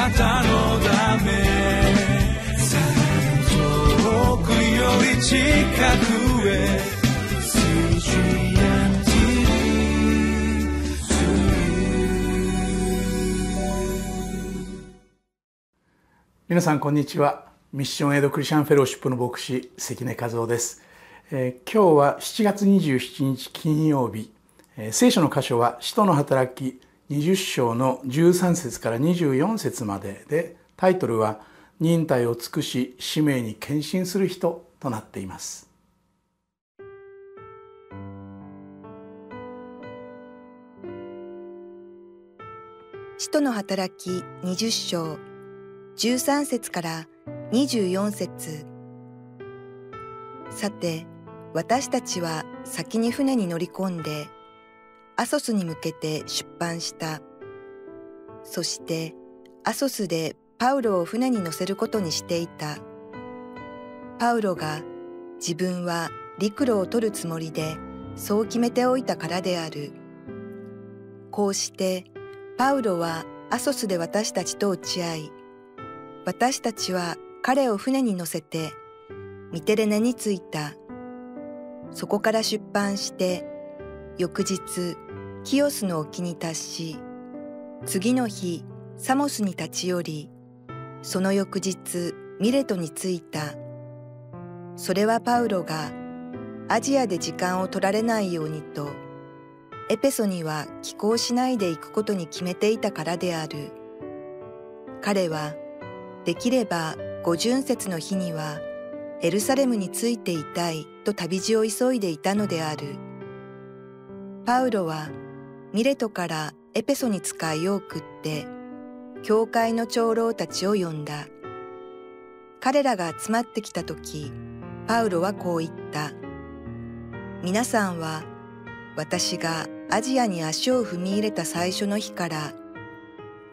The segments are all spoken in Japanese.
なたのため遠くより近くへ皆さんこんにちは。ミッションエイドクリスチャンフェローシップの牧師関根和夫です、えー、今日は7月27日金曜日、えー、聖書の箇所は使徒の働き20章の13節から24節まででタイトルは忍耐を尽くし使命に献身する人となっています。使徒の働き20章。13節から24節。さて私たちは先に船に乗り込んでアソスに向けて出版した。そしてアソスでパウロを船に乗せることにしていた。パウロが自分は陸路を取るつもりでそう決めておいたからである。こうしてパウロはアソスで私たちと打ち合い私たちは彼を船に乗せてミテレネに着いた。そこから出版して翌日キオスの沖に達し次の日サモスに立ち寄りその翌日ミレトに着いた。それはパウロがアジアで時間を取られないようにとエペソには寄港しないで行くことに決めていたからである。彼はできれば五巡節の日にはエルサレムについていたいと旅路を急いでいたのである。パウロはミレトからエペソに使いを送って教会の長老たちを呼んだ。彼らが集まってきた時、パウロはこう言った。皆さんは私がアジアに足を踏み入れた最初の日から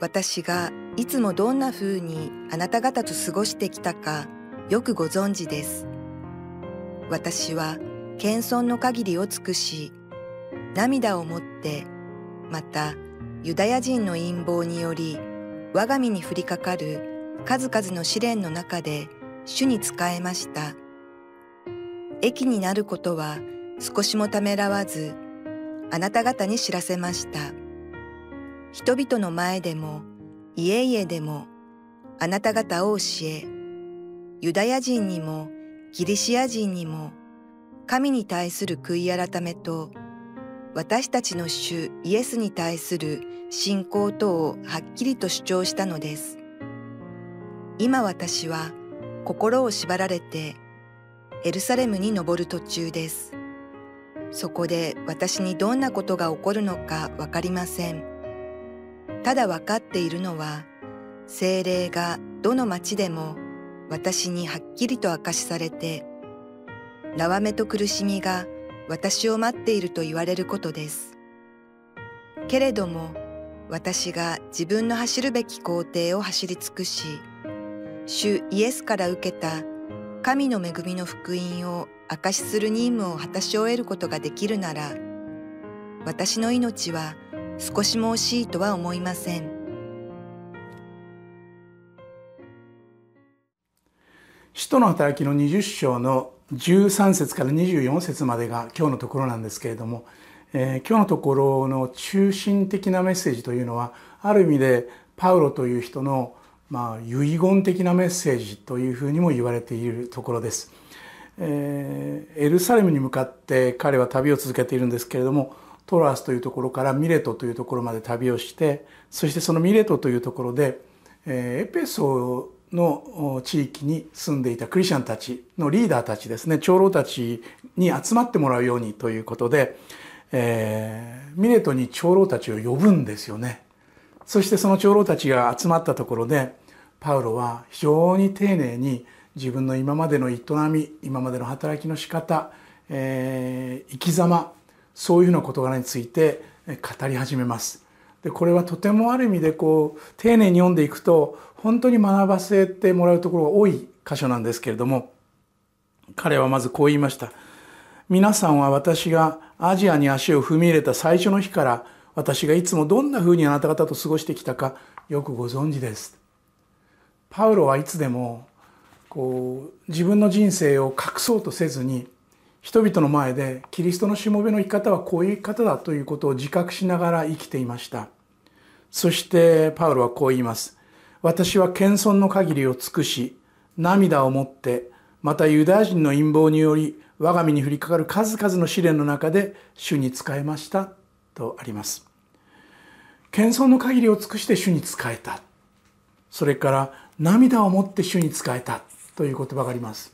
私がいつもどんな風にあなた方と過ごしてきたかよくご存知です。私は謙遜の限りを尽くし、涙をもって、またユダヤ人の陰謀により我が身に降りかかる数々の試練の中で主に仕えました。益になることは少しもためらわず、あなた方に知らせました。人々の前でも家々でもあなた方を教え、ユダヤ人にもギリシア人にも神に対する悔い改めと私たちの主イエスに対する信仰等をはっきりと主張したのです。今私は心を縛られてエルサレムに登る途中です。そこで私にどんなことが起こるのかわかりません。ただ分かっているのは、精霊がどの町でも私にはっきりと明かしされて、縄目と苦しみが私を待っていると言われることです。けれども、私が自分の走るべき工程を走り尽くし、主イエスから受けた神の恵みの福音を証しする任務を果たし終えることができるなら、私の命は少しも惜しいとは思いません使徒の働きの20章の13節から24節までが今日のところなんですけれども、えー、今日のところの中心的なメッセージというのはある意味でパウロという人のまあ遺言的なメッセージというふうにも言われているところです。えー、エルサレムに向かって彼は旅を続けているんですけれどもトロアスというところからミレトというところまで旅をしてそしてそのミレトというところでえエペソの地域に住んでいたクリスチャンたちのリーダーたちですね長老たちに集まってもらうようにということで、えー、ミレトに長老たちを呼ぶんですよね。そしてその長老たちが集まったところでパウロは非常に丁寧に自分の今までの営み今までの働きの仕方、えー、生き様そういうふうな事柄について語り始めます。でこれはとてもある意味でこう丁寧に読んでいくと本当に学ばせてもらうところが多い箇所なんですけれども彼はまずこう言いました。皆さんは私がアジアに足を踏み入れた最初の日から私がいつもどんなふうにあなた方と過ごしてきたかよくご存知です。パウロはいつでもこう自分の人生を隠そうとせずに人々の前でキリストのしもべの生き方はこういう生き方だということを自覚しながら生きていましたそしてパウロはこう言います。私は謙遜の限りを尽くし涙をもってまたユダヤ人の陰謀により我が身に降りかかる数々の試練の中で主に仕えましたとあります。謙遜の限りを尽くして主に仕えた。それから涙をもって主に仕えたという言葉があります、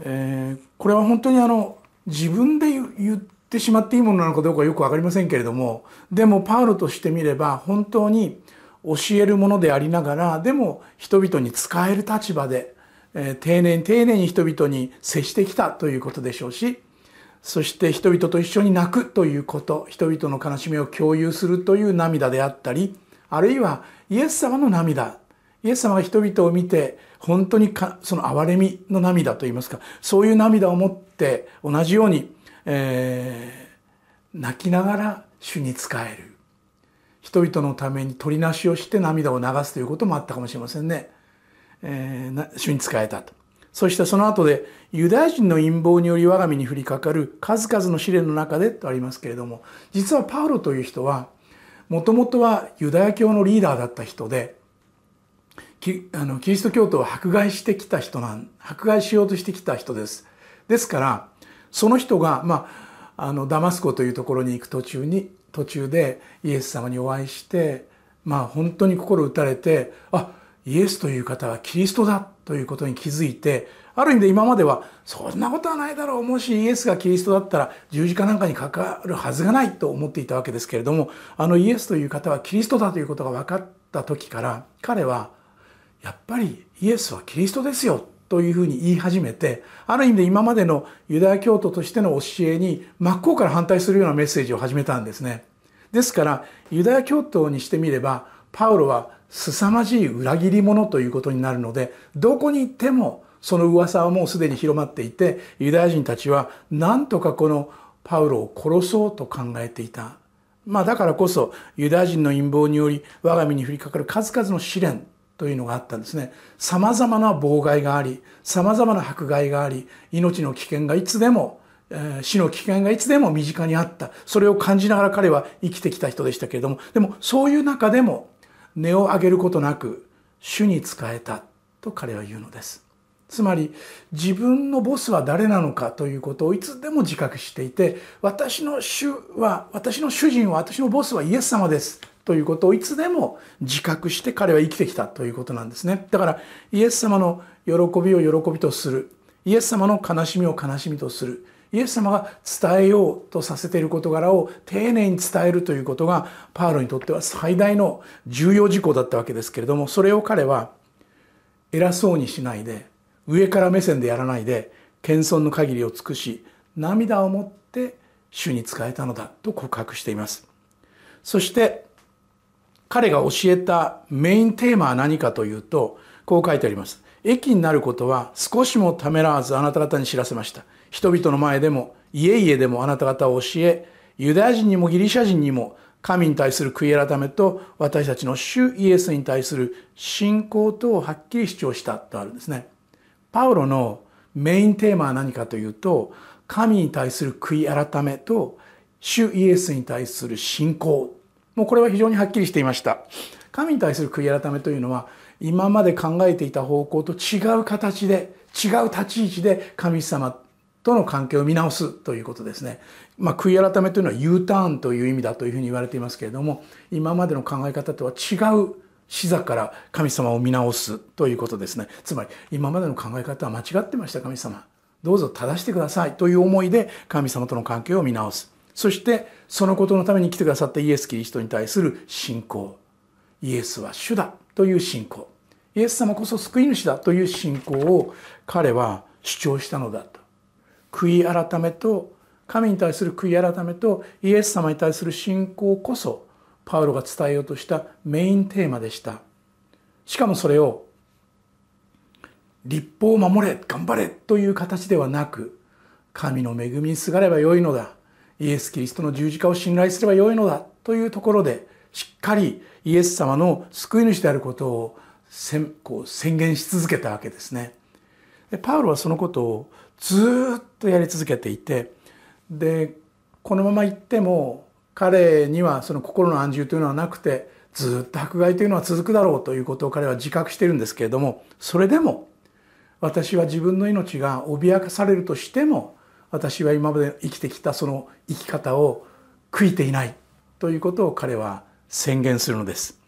えー、これは本当にあの自分で言ってしまっていいものなのかどうかよく分かりませんけれどもでもパウロとしてみれば本当に教えるものでありながらでも人々に使える立場でえ丁寧に丁寧に人々に接してきたということでしょうしそして人々と一緒に泣くということ人々の悲しみを共有するという涙であったりあるいはイエス様の涙。イエス様が人々を見て本当にかその憐れみの涙といいますかそういう涙を持って同じように、えー、泣きながら主に仕える人々のために取りなしをして涙を流すということもあったかもしれませんね。えー、主に仕えたと。そしてその後でユダヤ人の陰謀により我が身に降りかかる数々の試練の中でとありますけれども実はパウロという人はもともとはユダヤ教のリーダーだった人でキあのキリスト教徒を迫害してきた人なん迫害しようとしてきた人です。ですからその人が、まあ、あのダマスコというところに行く途中に途中でイエス様にお会いしてまあ本当に心打たれてあイエスという方はキリストだということに気づいてある意味で今まではそんなことはないだろうもしイエスがキリストだったら十字架なんかにかかるはずがないと思っていたわけですけれどもあのイエスという方はキリストだということが分かった時から彼はやっぱりイエスはキリストですよというふうに言い始めてある意味で今までのユダヤ教徒としての教えに真っ向から反対するようなメッセージを始めたんですね。ですからユダヤ教徒にしてみればパウロは凄まじい裏切り者ということになるのでどこに行ってもその噂はもうすでに広まっていてユダヤ人たちは何とかこのパウロを殺そうと考えていた。まあだからこそユダヤ人の陰謀により我が身に降りかかる数々の試練というのがあったんですね。様々な妨害があり、様々な迫害があり、命の危険がいつでも、え、死の危険がいつでも身近にあった。それを感じながら彼は生きてきた人でしたけれども、でもそういう中でも値を上げることなく主に仕えたと彼は言うのですつまり自分のボスは誰なのかということをいつでも自覚していて私の主は私の主人は私のボスはイエス様ですということをいつでも自覚して彼は生きてきたということなんですね。だからイエス様の喜びを喜びとする。イエス様の悲しみを悲しみとする。イエス様が伝えようとさせている事柄を丁寧に伝えるということがパウロにとっては最大の重要事項だったわけですけれどもそれを彼は偉そうにしないで上から目線でやらないで謙遜の限りを尽くし涙をもって主に仕えたのだと告白しています。そして彼が教えたメインテーマは何かというとこう書いてあります益になることは少しもためらわずあなた方に知らせました人々の前でも家々でもあなた方を教えユダヤ人にもギリシャ人にも神に対する悔い改めと私たちの主イエスに対する信仰とをはっきり主張したとあるんですね。パウロのメインテーマは何かというと神に対する悔い改めと主イエスに対する信仰もうこれは非常にはっきりしていました。神に対する悔い改めというのは今まで考えていた方向と違う形で違う立ち位置で神様との関係を見直すということですね。まあ、悔い改めというのは U ターンという意味だというふうに言われていますけれども今までの考え方とは違う視座から神様を見直すということですね。つまり今までの考え方は間違ってました神様。どうぞ正してくださいという思いで神様との関係を見直す。そしてそのことのために来てくださったイエス・キリストに対する信仰。イエスは主だという信仰。イエス様こそ救い主だという信仰を彼は主張したのだと。悔い改めと神に対する悔い改めとイエス様に対する信仰こそパウロが伝えようとしたメインテーマでしたしかもそれを立法を守れ頑張れという形ではなく神の恵みにすがればよいのだイエス・キリストの十字架を信頼すればよいのだというところでしっかりイエス様の救い主であることをこう宣言し続けたわけですね。でパウロはそのことをずっとやり続けていてでこのまま行っても彼にはその心の安住というのはなくてずっと迫害というのは続くだろうということを彼は自覚しているんですけれどもそれでも私は自分の命が脅かされるとしても私は今まで生きてきたその生き方を悔いていないということを彼は宣言するのです。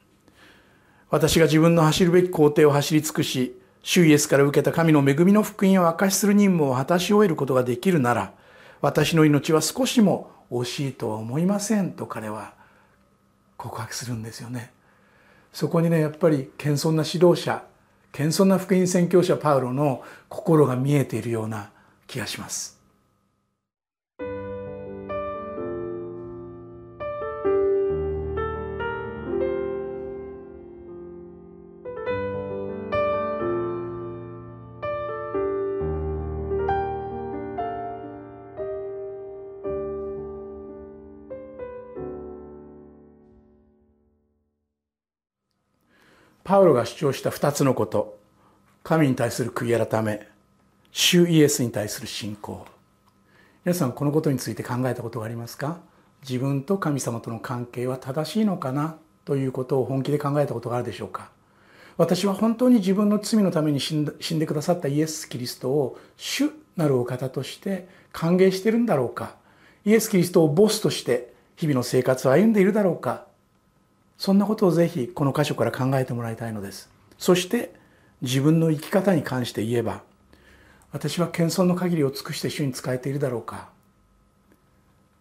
私が自分の走るべき工程を走り尽くし、主イエスから受けた神の恵みの福音を明かしする任務を果たし終えることができるなら、私の命は少しも惜しいとは思いませんと彼は告白するんですよね。そこにね、やっぱり謙遜な指導者、謙遜な福音宣教者パウロの心が見えているような気がします。パウロが主張した2つのこと。神に対する悔い改め。主イエスに対する信仰。皆さんこのことについて考えたことがありますか？自分と神様との関係は正しいのかな？ということを本気で考えたことがあるでしょうか？私は本当に自分の罪のために死んでくださったイエス・キリストを主なるお方として歓迎してるんだろうか？イエス・キリストをボスとして日々の生活を歩んでいるだろうか？そんなことをぜひこの箇所から考えてもらいたいのです。そして自分の生き方に関して言えば私は謙遜の限りを尽くして主に仕えているだろうか。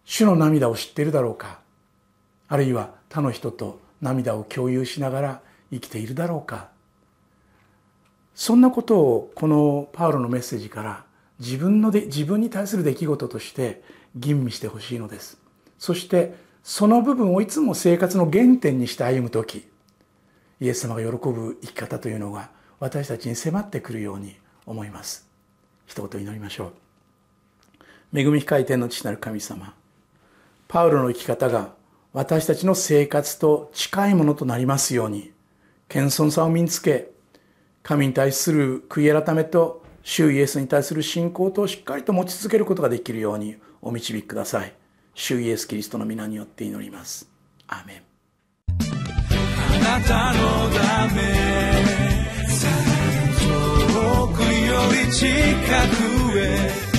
主の涙を知っているだろうか。あるいは他の人と涙を共有しながら生きているだろうか。そんなことをこのパウロのメッセージから自分ので自分に対する出来事として吟味してほしいのです。そしてその部分をいつも生活の原点にして歩む時イエス様が喜ぶ生き方というのが私たちに迫ってくるように思います一言祈りましょう恵み深い天の父なる神様パウロの生き方が私たちの生活と近いものとなりますように謙遜さを身につけ神に対する悔い改めと主イエスに対する信仰としっかりと持ち続けることができるようにお導きください。主イエス・キリストの皆によって祈ります。アーメン。あなたのため遠くより近くへ